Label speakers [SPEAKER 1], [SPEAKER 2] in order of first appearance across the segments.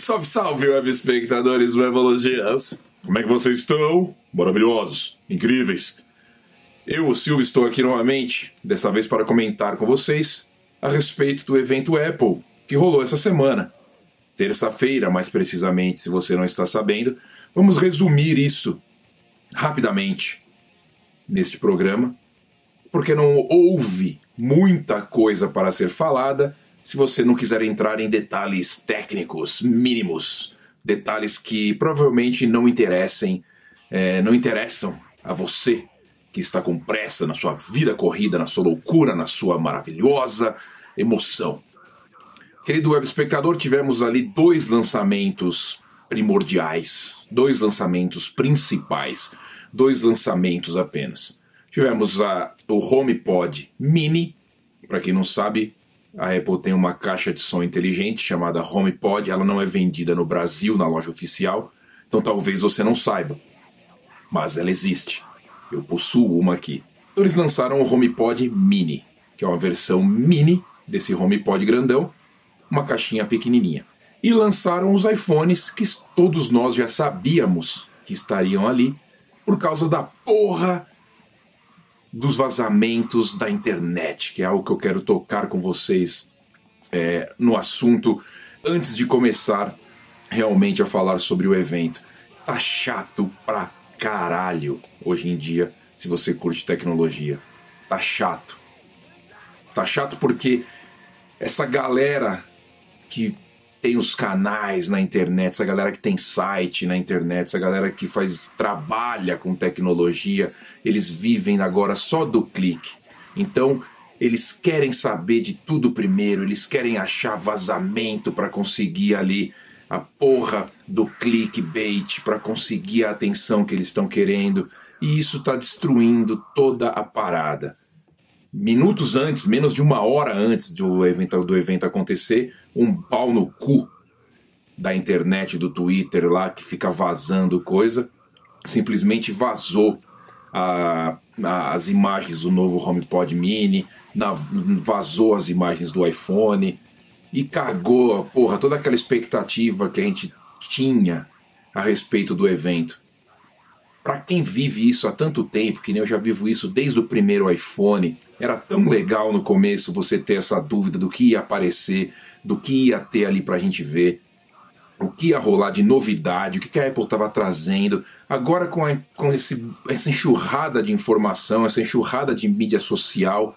[SPEAKER 1] Salve, salve, web espectadores webologias! Como é que vocês estão? Maravilhosos, incríveis. Eu, o Silvio, estou aqui novamente, dessa vez para comentar com vocês a respeito do evento Apple que rolou essa semana. Terça-feira, mais precisamente, se você não está sabendo. Vamos resumir isso rapidamente neste programa, porque não houve muita coisa para ser falada se você não quiser entrar em detalhes técnicos mínimos, detalhes que provavelmente não interessem, é, não interessam a você que está com pressa na sua vida corrida, na sua loucura, na sua maravilhosa emoção. Querido web espectador, tivemos ali dois lançamentos primordiais, dois lançamentos principais, dois lançamentos apenas. Tivemos a, o HomePod Mini, para quem não sabe, a Apple tem uma caixa de som inteligente chamada HomePod, ela não é vendida no Brasil na loja oficial, então talvez você não saiba, mas ela existe. Eu possuo uma aqui. Então eles lançaram o HomePod Mini, que é uma versão mini desse HomePod grandão, uma caixinha pequenininha. E lançaram os iPhones que todos nós já sabíamos que estariam ali por causa da porra dos vazamentos da internet, que é algo que eu quero tocar com vocês é, no assunto antes de começar realmente a falar sobre o evento. Tá chato pra caralho hoje em dia, se você curte tecnologia. Tá chato. Tá chato porque essa galera que tem os canais na internet, essa galera que tem site na internet, essa galera que faz trabalha com tecnologia, eles vivem agora só do clique. Então, eles querem saber de tudo primeiro, eles querem achar vazamento para conseguir ali a porra do clickbait, para conseguir a atenção que eles estão querendo, e isso está destruindo toda a parada minutos antes, menos de uma hora antes do evento, do evento acontecer, um pau no cu da internet, do Twitter lá, que fica vazando coisa, simplesmente vazou a, a, as imagens do novo HomePod Mini, na, vazou as imagens do iPhone e cagou, porra, toda aquela expectativa que a gente tinha a respeito do evento. Para quem vive isso há tanto tempo, que nem eu já vivo isso desde o primeiro iPhone, era tão legal no começo você ter essa dúvida do que ia aparecer, do que ia ter ali para a gente ver, o que ia rolar de novidade, o que a Apple estava trazendo. Agora, com, a, com esse, essa enxurrada de informação, essa enxurrada de mídia social,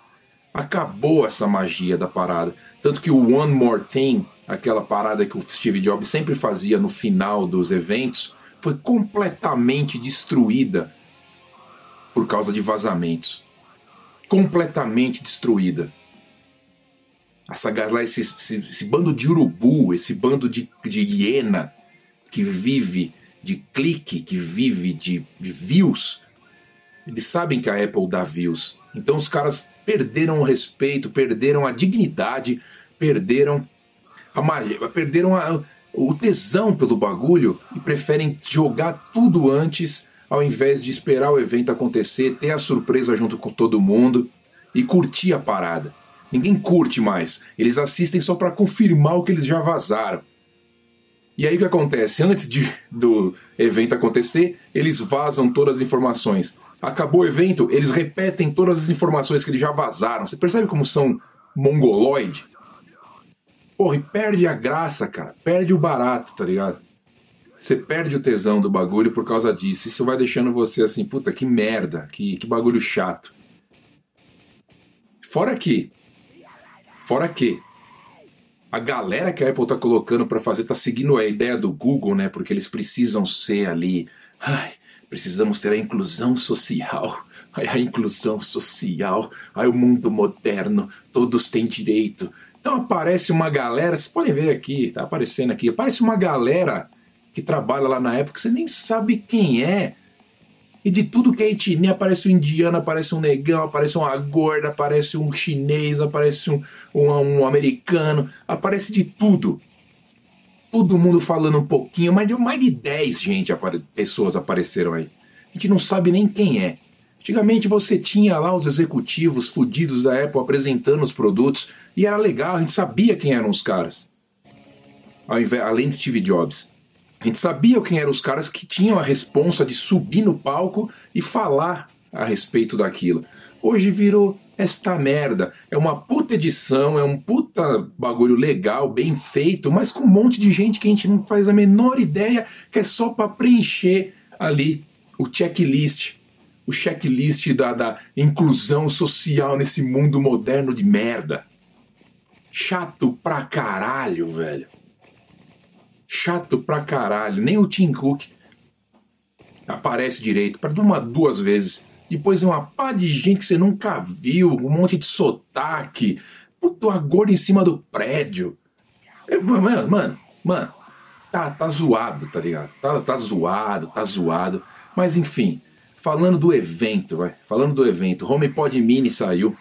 [SPEAKER 1] acabou essa magia da parada. Tanto que o One More Thing, aquela parada que o Steve Jobs sempre fazia no final dos eventos, foi completamente destruída por causa de vazamentos. Completamente destruída. Essa galera, esse, esse, esse, bando de urubu, esse bando de, de hiena que vive de clique, que vive de, de views, eles sabem que a Apple dá views. Então os caras perderam o respeito, perderam a dignidade, perderam a magia, perderam a, o tesão pelo bagulho e preferem jogar tudo antes ao invés de esperar o evento acontecer, ter a surpresa junto com todo mundo e curtir a parada. Ninguém curte mais, eles assistem só para confirmar o que eles já vazaram. E aí o que acontece? Antes de, do evento acontecer, eles vazam todas as informações. Acabou o evento, eles repetem todas as informações que eles já vazaram. Você percebe como são mongoloide? Porra, e perde a graça, cara. Perde o barato, tá ligado? Você perde o tesão do bagulho por causa disso. Isso vai deixando você assim, puta, que merda, que, que bagulho chato. Fora que, fora que, a galera que a Apple tá colocando para fazer tá seguindo a ideia do Google, né? Porque eles precisam ser ali. Ai, precisamos ter a inclusão social. Ai, a inclusão social. Ai, o mundo moderno. Todos têm direito. Então aparece uma galera, vocês podem ver aqui, tá aparecendo aqui, aparece uma galera que trabalha lá na época, você nem sabe quem é. E de tudo que é etnia, aparece um indiano, aparece um negão, aparece uma gorda, aparece um chinês, aparece um, um, um americano, aparece de tudo. Todo mundo falando um pouquinho, mas deu mais de 10 gente, pessoas apareceram aí. A gente não sabe nem quem é. Antigamente você tinha lá os executivos fudidos da Apple apresentando os produtos e era legal, a gente sabia quem eram os caras. além de Steve Jobs. A gente sabia quem eram os caras que tinham a responsa de subir no palco e falar a respeito daquilo. Hoje virou esta merda. É uma puta edição, é um puta bagulho legal, bem feito, mas com um monte de gente que a gente não faz a menor ideia, que é só para preencher ali o checklist. O checklist da, da inclusão social nesse mundo moderno de merda. Chato pra caralho, velho. Chato pra caralho. Nem o Tim Cook aparece direito, para uma duas vezes. Depois é uma pá de gente que você nunca viu, um monte de sotaque, puto agora em cima do prédio. Mano, mano, mano, tá, tá zoado, tá ligado? Tá, tá zoado, tá zoado. Mas enfim, falando do evento, vai. Falando do evento, HomePod Mini saiu,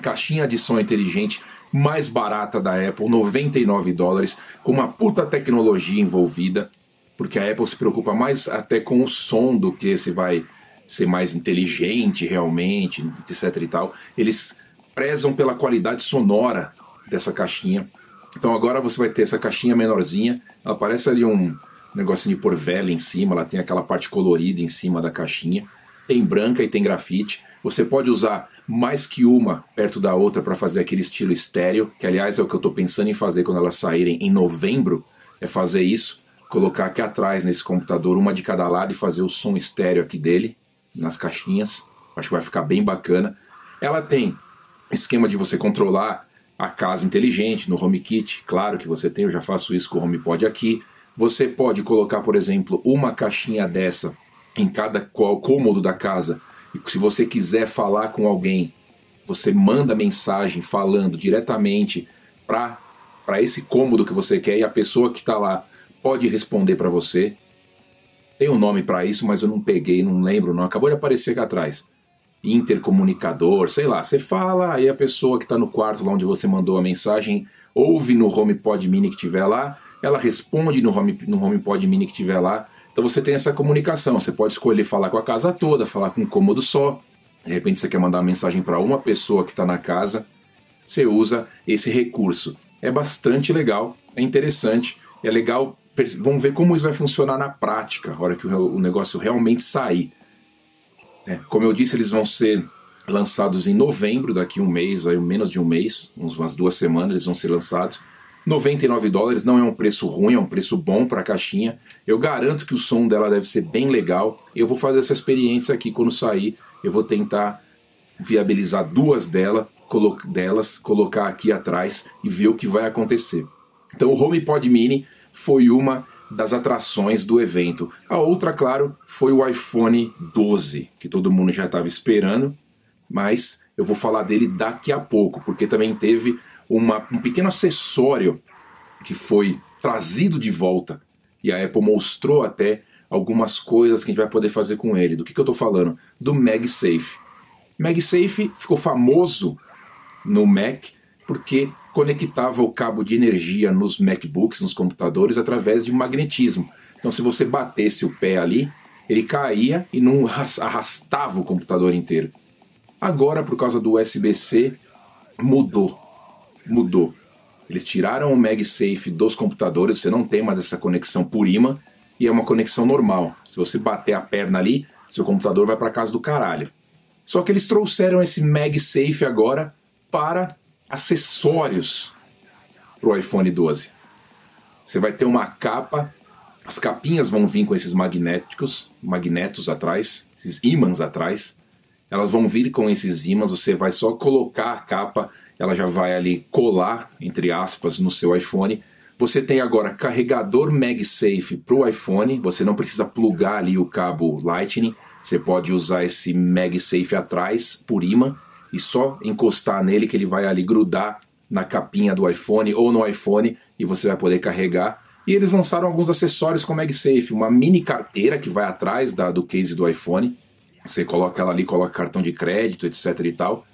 [SPEAKER 1] caixinha de som inteligente mais barata da Apple, 99 dólares, com uma puta tecnologia envolvida, porque a Apple se preocupa mais até com o som do que se vai ser mais inteligente realmente, etc e tal. Eles prezam pela qualidade sonora dessa caixinha. Então agora você vai ter essa caixinha menorzinha, ela parece ali um negocinho de por vela em cima, ela tem aquela parte colorida em cima da caixinha. Tem branca e tem grafite. Você pode usar mais que uma perto da outra para fazer aquele estilo estéreo, que aliás é o que eu estou pensando em fazer quando elas saírem em novembro, é fazer isso, colocar aqui atrás nesse computador uma de cada lado e fazer o som estéreo aqui dele, nas caixinhas. Acho que vai ficar bem bacana. Ela tem esquema de você controlar a casa inteligente no HomeKit, claro que você tem, eu já faço isso com o HomePod aqui. Você pode colocar, por exemplo, uma caixinha dessa em cada cômodo da casa. E se você quiser falar com alguém, você manda mensagem falando diretamente para esse cômodo que você quer e a pessoa que está lá pode responder para você. Tem um nome para isso, mas eu não peguei, não lembro, não. Acabou de aparecer aqui atrás. Intercomunicador, sei lá. Você fala, aí a pessoa que está no quarto lá onde você mandou a mensagem ouve no HomePod Mini que tiver lá, ela responde no, Home, no HomePod Mini que tiver lá. Então você tem essa comunicação. Você pode escolher falar com a casa toda, falar com um cômodo só. De repente você quer mandar uma mensagem para uma pessoa que está na casa. Você usa esse recurso. É bastante legal, é interessante, é legal vamos ver como isso vai funcionar na prática, a hora que o, negócio realmente sair. É, como eu disse, eles vão ser lançados em novembro, daqui um mês, aí menos de um mês, umas duas semanas eles vão ser lançados. 99 dólares não é um preço ruim, é um preço bom para a caixinha. Eu garanto que o som dela deve ser bem legal. Eu vou fazer essa experiência aqui quando sair. Eu vou tentar viabilizar duas dela, colo delas, colocar aqui atrás e ver o que vai acontecer. Então o HomePod Mini foi uma das atrações do evento. A outra, claro, foi o iPhone 12, que todo mundo já estava esperando, mas eu vou falar dele daqui a pouco, porque também teve uma, um pequeno acessório que foi trazido de volta e a Apple mostrou até algumas coisas que a gente vai poder fazer com ele. Do que, que eu estou falando? Do MagSafe. MagSafe ficou famoso no Mac porque conectava o cabo de energia nos MacBooks, nos computadores, através de magnetismo. Então, se você batesse o pé ali, ele caía e não arrastava o computador inteiro. Agora, por causa do USB-C, mudou. Mudou. Eles tiraram o MagSafe dos computadores, você não tem mais essa conexão por imã, e é uma conexão normal. Se você bater a perna ali, seu computador vai para casa do caralho. Só que eles trouxeram esse MagSafe agora para acessórios para o iPhone 12. Você vai ter uma capa, as capinhas vão vir com esses magnéticos, magnetos atrás, esses ímãs atrás. Elas vão vir com esses ímãs, você vai só colocar a capa, ela já vai ali colar, entre aspas, no seu iPhone. Você tem agora carregador MagSafe para o iPhone, você não precisa plugar ali o cabo Lightning, você pode usar esse MagSafe atrás por imã e só encostar nele que ele vai ali grudar na capinha do iPhone ou no iPhone e você vai poder carregar. E eles lançaram alguns acessórios com MagSafe, uma mini carteira que vai atrás da, do case do iPhone. Você coloca ela ali, coloca cartão de crédito, etc e tal.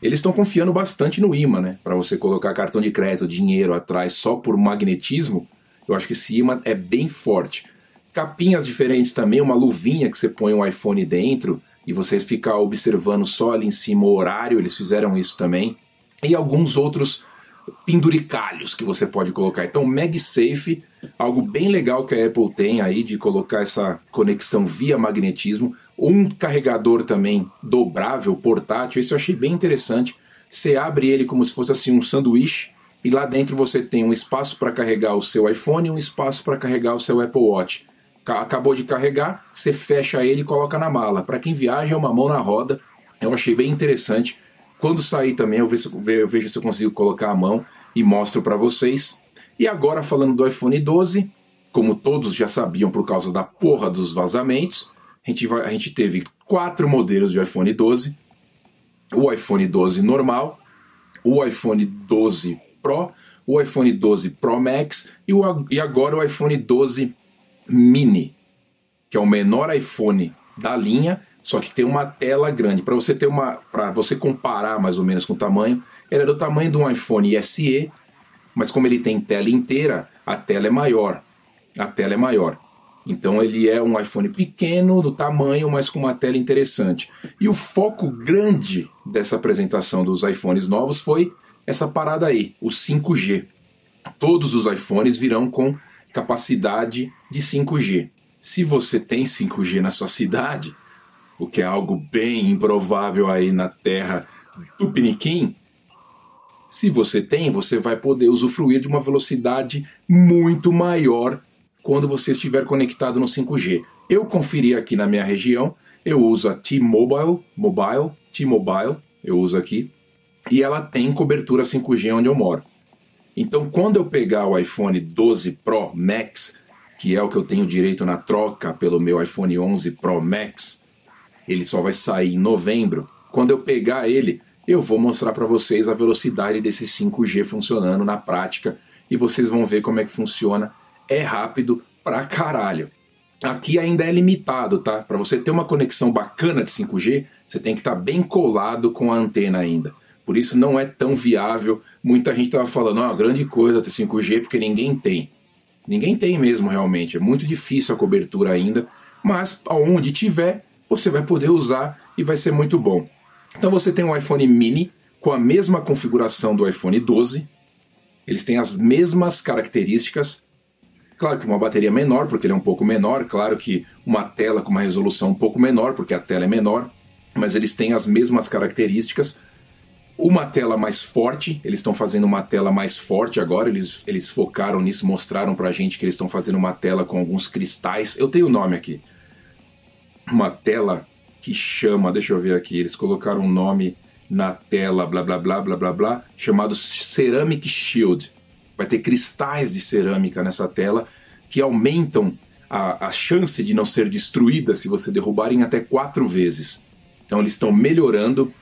[SPEAKER 1] Eles estão confiando bastante no imã, né? Para você colocar cartão de crédito, dinheiro atrás só por magnetismo, eu acho que esse imã é bem forte. Capinhas diferentes também, uma luvinha que você põe um iPhone dentro, e você ficar observando só ali em cima o horário, eles fizeram isso também. E alguns outros penduricalhos que você pode colocar. Então, MagSafe, algo bem legal que a Apple tem aí de colocar essa conexão via magnetismo, um carregador também dobrável, portátil, esse eu achei bem interessante. Você abre ele como se fosse assim um sanduíche e lá dentro você tem um espaço para carregar o seu iPhone e um espaço para carregar o seu Apple Watch. Acabou de carregar, você fecha ele e coloca na mala. Para quem viaja, é uma mão na roda. Eu achei bem interessante. Quando sair também, eu vejo se eu consigo colocar a mão e mostro para vocês. E agora, falando do iPhone 12, como todos já sabiam por causa da porra dos vazamentos, a gente, vai, a gente teve quatro modelos de iPhone 12: o iPhone 12 normal, o iPhone 12 Pro, o iPhone 12 Pro Max e, o, e agora o iPhone 12 Mini, que é o menor iPhone da linha, só que tem uma tela grande. Para você ter uma, para você comparar mais ou menos com o tamanho, ele é do tamanho de um iPhone SE, mas como ele tem tela inteira, a tela é maior. A tela é maior. Então ele é um iPhone pequeno do tamanho, mas com uma tela interessante. E o foco grande dessa apresentação dos iPhones novos foi essa parada aí, o 5G. Todos os iPhones virão com capacidade de 5G. Se você tem 5G na sua cidade, o que é algo bem improvável aí na terra do Piniquim, se você tem, você vai poder usufruir de uma velocidade muito maior quando você estiver conectado no 5G. Eu conferi aqui na minha região, eu uso a T-Mobile, Mobile, T-Mobile, eu uso aqui, e ela tem cobertura 5G onde eu moro. Então, quando eu pegar o iPhone 12 Pro Max, que é o que eu tenho direito na troca pelo meu iPhone 11 Pro Max, ele só vai sair em novembro. Quando eu pegar ele, eu vou mostrar para vocês a velocidade desse 5G funcionando na prática e vocês vão ver como é que funciona. É rápido pra caralho. Aqui ainda é limitado, tá? Para você ter uma conexão bacana de 5G, você tem que estar tá bem colado com a antena ainda. Por isso não é tão viável. Muita gente estava falando, ah, grande coisa ter 5G porque ninguém tem. Ninguém tem mesmo realmente. É muito difícil a cobertura ainda, mas aonde tiver, você vai poder usar e vai ser muito bom. Então você tem um iPhone mini com a mesma configuração do iPhone 12. Eles têm as mesmas características. Claro que uma bateria menor, porque ele é um pouco menor. Claro que uma tela com uma resolução um pouco menor, porque a tela é menor. Mas eles têm as mesmas características uma tela mais forte, eles estão fazendo uma tela mais forte agora, eles, eles focaram nisso, mostraram pra gente que eles estão fazendo uma tela com alguns cristais. Eu tenho o nome aqui. Uma tela que chama, deixa eu ver aqui, eles colocaram um nome na tela, blá blá blá blá blá blá, chamado Ceramic Shield. Vai ter cristais de cerâmica nessa tela que aumentam a, a chance de não ser destruída se você derrubar em até quatro vezes. Então eles estão melhorando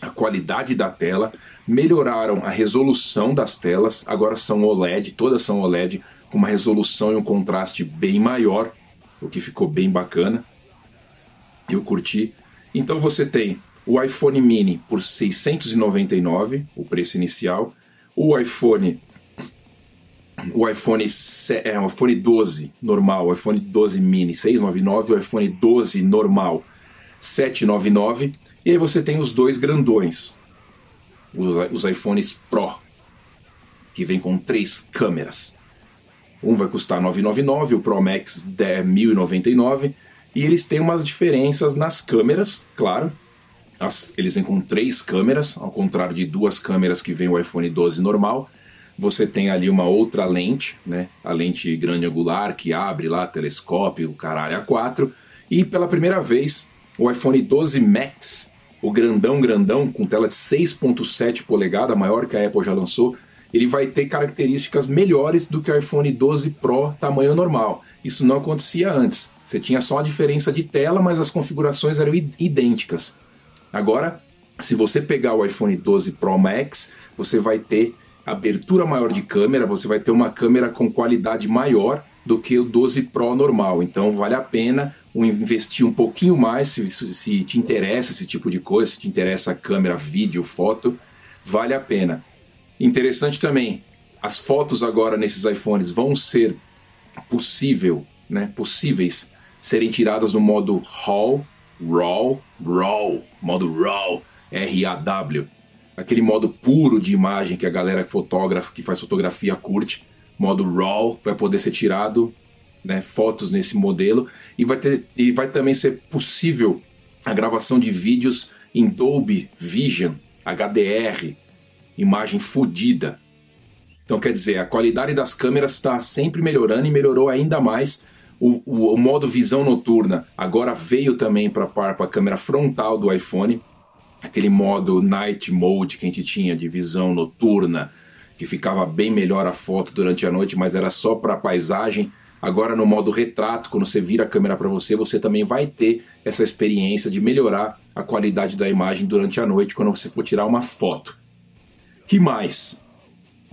[SPEAKER 1] a qualidade da tela, melhoraram a resolução das telas, agora são OLED, todas são OLED, com uma resolução e um contraste bem maior, o que ficou bem bacana. Eu curti. Então você tem o iPhone mini por 699, o preço inicial, o iPhone o iPhone, é, o iPhone 12 normal, o iPhone 12 mini 699, o iPhone 12 normal 799 e aí você tem os dois grandões, os, os iPhones Pro, que vem com três câmeras. Um vai custar 999, o Pro Max é 1099, e eles têm umas diferenças nas câmeras, claro. As, eles vêm com três câmeras, ao contrário de duas câmeras que vem o iPhone 12 normal. Você tem ali uma outra lente, né? A lente grande angular que abre lá, telescópio, caralho, a 4. E pela primeira vez, o iPhone 12 Max o grandão, grandão, com tela de 6.7 polegada, maior que a Apple já lançou, ele vai ter características melhores do que o iPhone 12 Pro tamanho normal. Isso não acontecia antes. Você tinha só a diferença de tela, mas as configurações eram idênticas. Agora, se você pegar o iPhone 12 Pro Max, você vai ter abertura maior de câmera, você vai ter uma câmera com qualidade maior do que o 12 Pro normal. Então vale a pena investir um pouquinho mais se, se te interessa esse tipo de coisa, se te interessa câmera, vídeo, foto, vale a pena. Interessante também, as fotos agora nesses iPhones vão ser possível, né, possíveis serem tiradas no modo RAW, RAW, RAW, modo RAW, R-A-W. Aquele modo puro de imagem que a galera fotógrafa que faz fotografia curte, modo RAW, vai poder ser tirado né, fotos nesse modelo e vai, ter, e vai também ser possível a gravação de vídeos em Dolby Vision, HDR, imagem fodida. Então quer dizer, a qualidade das câmeras está sempre melhorando e melhorou ainda mais. O, o, o modo visão noturna agora veio também para a câmera frontal do iPhone, aquele modo night mode que a gente tinha de visão noturna, que ficava bem melhor a foto durante a noite, mas era só para paisagem. Agora no modo retrato, quando você vira a câmera para você, você também vai ter essa experiência de melhorar a qualidade da imagem durante a noite quando você for tirar uma foto. Que mais?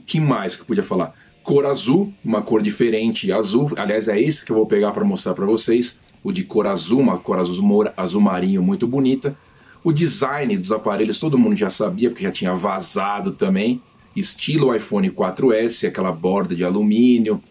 [SPEAKER 1] Que mais que eu podia falar? Cor azul, uma cor diferente, azul. Aliás, é esse que eu vou pegar para mostrar para vocês. O de cor azul, uma cor azul, azul marinho muito bonita. O design dos aparelhos todo mundo já sabia, porque já tinha vazado também estilo iPhone 4S, aquela borda de alumínio,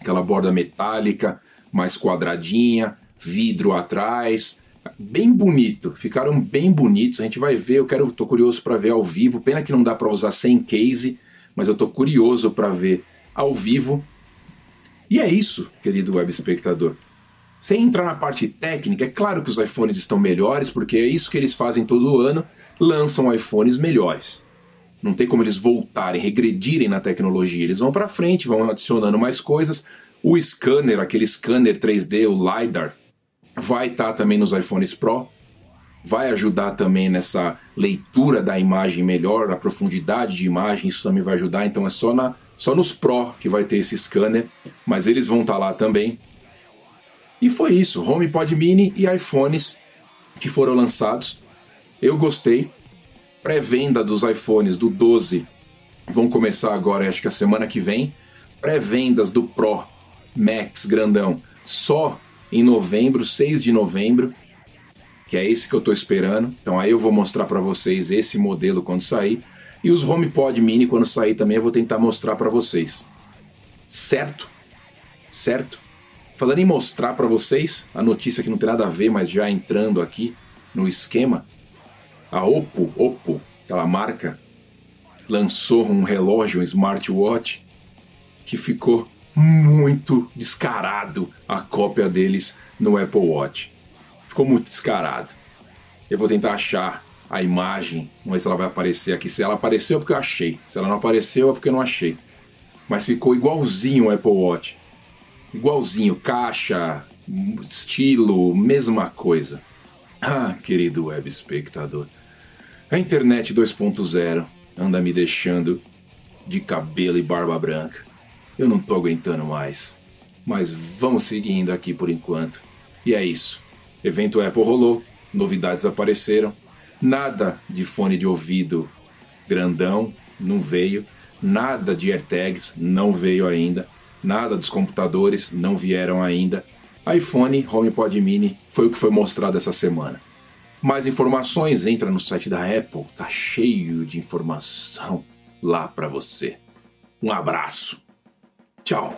[SPEAKER 1] aquela borda metálica, mais quadradinha, vidro atrás, bem bonito, ficaram bem bonitos. A gente vai ver, eu quero, tô curioso para ver ao vivo. Pena que não dá para usar sem case, mas eu tô curioso para ver ao vivo. E é isso, querido web espectador. Sem entrar na parte técnica, é claro que os iPhones estão melhores, porque é isso que eles fazem todo ano, lançam iPhones melhores. Não tem como eles voltarem, regredirem na tecnologia. Eles vão para frente, vão adicionando mais coisas. O scanner, aquele scanner 3D, o LiDAR, vai estar tá também nos iPhones Pro. Vai ajudar também nessa leitura da imagem melhor, a profundidade de imagem, isso também vai ajudar. Então é só, na, só nos Pro que vai ter esse scanner, mas eles vão estar tá lá também. E foi isso, HomePod Mini e iPhones que foram lançados. Eu gostei, Pré-venda dos iPhones do 12 vão começar agora, acho que a semana que vem. Pré-vendas do Pro Max grandão só em novembro, 6 de novembro, que é esse que eu estou esperando. Então aí eu vou mostrar para vocês esse modelo quando sair. E os HomePod Mini quando sair também eu vou tentar mostrar para vocês. Certo? Certo? Falando em mostrar para vocês, a notícia que não tem nada a ver, mas já entrando aqui no esquema, a Oppo, Oppo, aquela marca, lançou um relógio, um smartwatch, que ficou muito descarado a cópia deles no Apple Watch. Ficou muito descarado. Eu vou tentar achar a imagem, vamos ver se ela vai aparecer aqui. Se ela apareceu é porque eu achei, se ela não apareceu é porque eu não achei. Mas ficou igualzinho o Apple Watch. Igualzinho, caixa, estilo, mesma coisa. Ah, querido web espectador, a internet 2.0 anda me deixando de cabelo e barba branca. Eu não tô aguentando mais. Mas vamos seguindo aqui por enquanto. E é isso. Evento Apple rolou, novidades apareceram. Nada de fone de ouvido grandão não veio. Nada de AirTags não veio ainda. Nada dos computadores não vieram ainda iPhone HomePod Mini foi o que foi mostrado essa semana. Mais informações, entra no site da Apple, tá cheio de informação lá para você. Um abraço. Tchau.